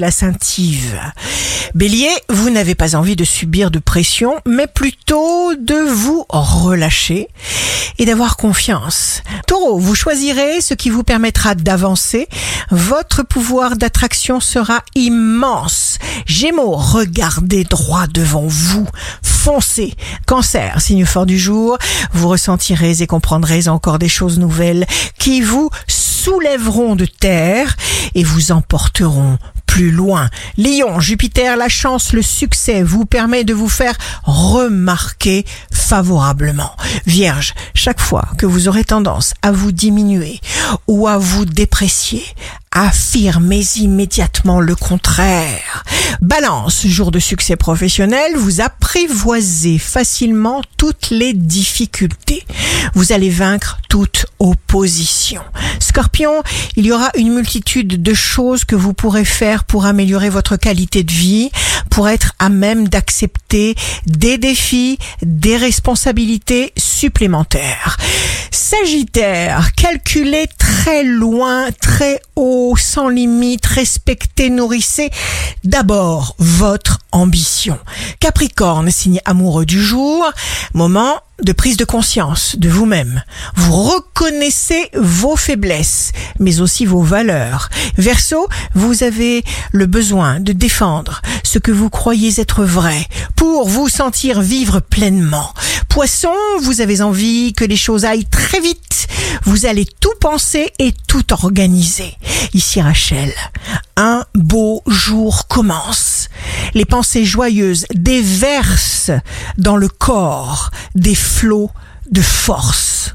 la Saint-Yves. Bélier, vous n'avez pas envie de subir de pression, mais plutôt de vous relâcher et d'avoir confiance. Taureau, vous choisirez ce qui vous permettra d'avancer. Votre pouvoir d'attraction sera immense. Gémeaux, regardez droit devant vous. Foncez. Cancer, signe fort du jour, vous ressentirez et comprendrez encore des choses nouvelles qui vous soulèveront de terre et vous emporteront plus loin. Lion, Jupiter, la chance, le succès vous permet de vous faire remarquer favorablement. Vierge, chaque fois que vous aurez tendance à vous diminuer ou à vous déprécier, affirmez immédiatement le contraire. Balance, jour de succès professionnel, vous apprivoisez facilement toutes les difficultés. Vous allez vaincre toute opposition. Scorpion, il y aura une multitude de choses que vous pourrez faire pour améliorer votre qualité de vie, pour être à même d'accepter des défis, des responsabilités supplémentaires. Sagittaire, calculez très loin, très haut, sans limite, respectez, nourrissez d'abord votre ambition. Capricorne, signe amoureux du jour, moment de prise de conscience de vous-même. Vous reconnaissez vos faiblesses, mais aussi vos valeurs. Verseau, vous avez le besoin de défendre ce que vous croyez être vrai pour vous sentir vivre pleinement. Poisson, vous avez envie que les choses aillent très vite. Vous allez tout penser et tout organiser. Ici Rachel, un beau jour commence. Les pensées joyeuses déversent dans le corps des flots de force.